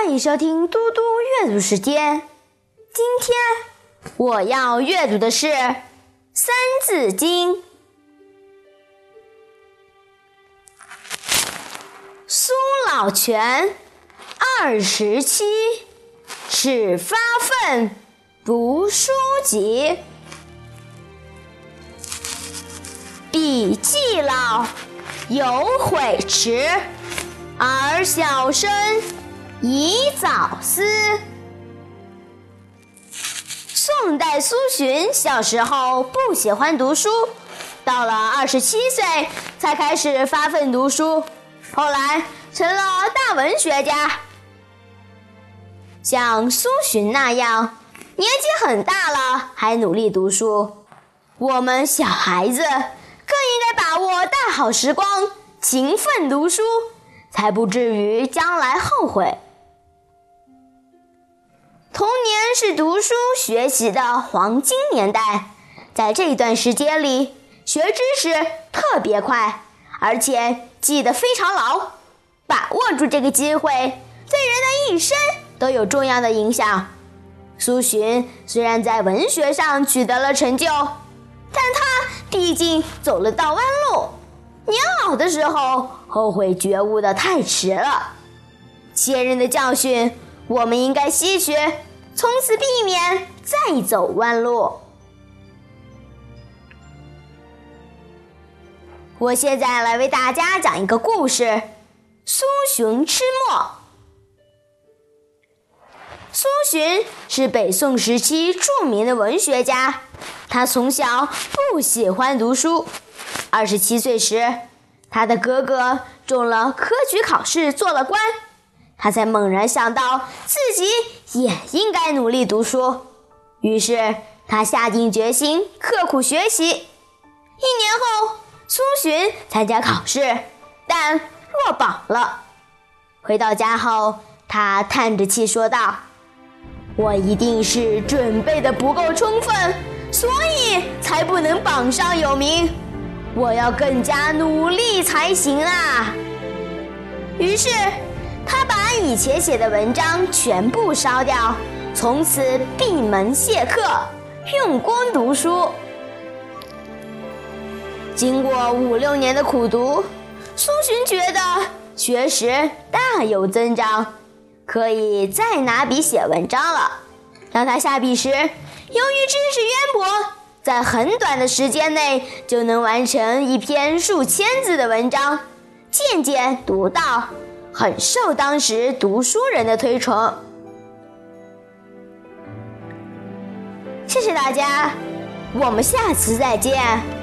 欢迎收听嘟嘟阅读时间。今天我要阅读的是《三字经》。苏老泉二十七，始发愤读书籍。笔既老有悔迟，而小生。宜早思。宋代苏洵小时候不喜欢读书，到了二十七岁才开始发奋读书，后来成了大文学家。像苏洵那样，年纪很大了还努力读书，我们小孩子更应该把握大好时光，勤奋读书，才不至于将来后悔。童年是读书学习的黄金年代，在这段时间里，学知识特别快，而且记得非常牢。把握住这个机会，对人的一生都有重要的影响。苏洵虽然在文学上取得了成就，但他毕竟走了道弯路，年老的时候后悔觉悟的太迟了。前人的教训，我们应该吸取。从此避免再走弯路。我现在来为大家讲一个故事：苏洵吃墨。苏洵是北宋时期著名的文学家，他从小不喜欢读书。二十七岁时，他的哥哥中了科举考试，做了官。他才猛然想到自己也应该努力读书，于是他下定决心刻苦学习。一年后，苏洵参加考试，但落榜了。回到家后，他叹着气说道：“我一定是准备的不够充分，所以才不能榜上有名。我要更加努力才行啊！”于是。他以前写的文章全部烧掉，从此闭门谢客，用功读书。经过五六年的苦读，苏洵觉得学识大有增长，可以再拿笔写文章了。当他下笔时，由于知识渊博，在很短的时间内就能完成一篇数千字的文章，渐渐读到。很受当时读书人的推崇。谢谢大家，我们下次再见。